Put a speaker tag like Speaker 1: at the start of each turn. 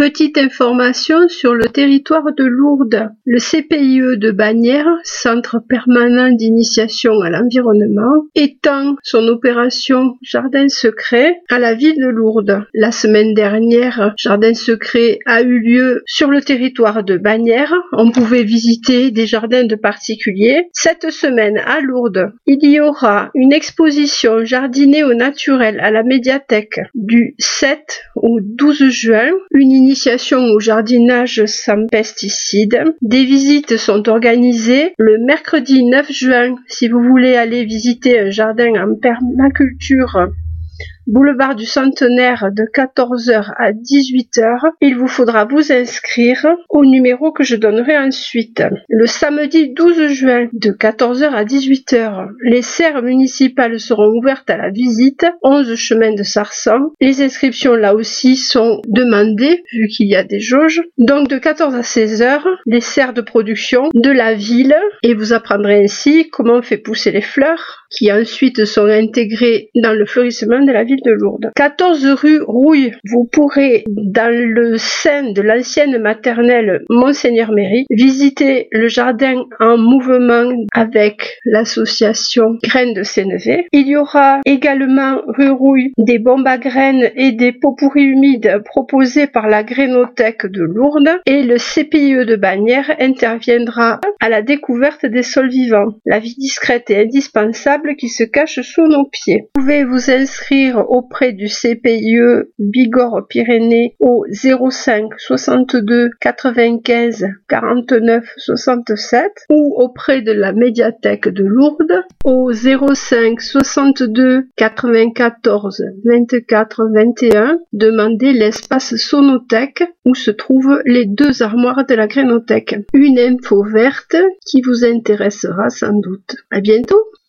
Speaker 1: Petite information sur le territoire de Lourdes. Le CPIE de Bagnères, Centre permanent d'initiation à l'environnement, étend son opération Jardin secret à la ville de Lourdes. La semaine dernière, Jardin secret a eu lieu sur le territoire de Bagnères. On pouvait visiter des jardins de particuliers. Cette semaine à Lourdes, il y aura une exposition jardinée au naturel à la médiathèque du 7 au 12 juin. Initiation au jardinage sans pesticides. Des visites sont organisées le mercredi 9 juin si vous voulez aller visiter un jardin en permaculture boulevard du Centenaire de 14h à 18h. Il vous faudra vous inscrire au numéro que je donnerai ensuite. Le samedi 12 juin de 14h à 18h, les serres municipales seront ouvertes à la visite, 11 chemins de Sarsan. Les inscriptions là aussi sont demandées vu qu'il y a des jauges. Donc de 14 à 16h, les serres de production de la ville et vous apprendrez ainsi comment on fait pousser les fleurs qui ensuite sont intégrées dans le fleurissement de la ville de Lourdes. 14 rue Rouille, vous pourrez, dans le sein de l'ancienne maternelle Monseigneur Méry, visiter le jardin en mouvement avec l'association Graines de Sénévé. Il y aura également rue Rouille des bombes à graines et des pots pourris humides proposés par la Grénothèque de Lourdes et le CPIE de Bagnères interviendra à la découverte des sols vivants. La vie discrète et indispensable qui se cache sous nos pieds. Vous pouvez vous inscrire auprès du CPIE Bigorre Pyrénées au 05 62 95 49 67 ou auprès de la médiathèque de Lourdes au 05 62 94 24 21. Demandez l'espace sonothèque où se trouvent les deux armoires de la grénothèque. Une info verte qui vous intéressera sans doute. À bientôt!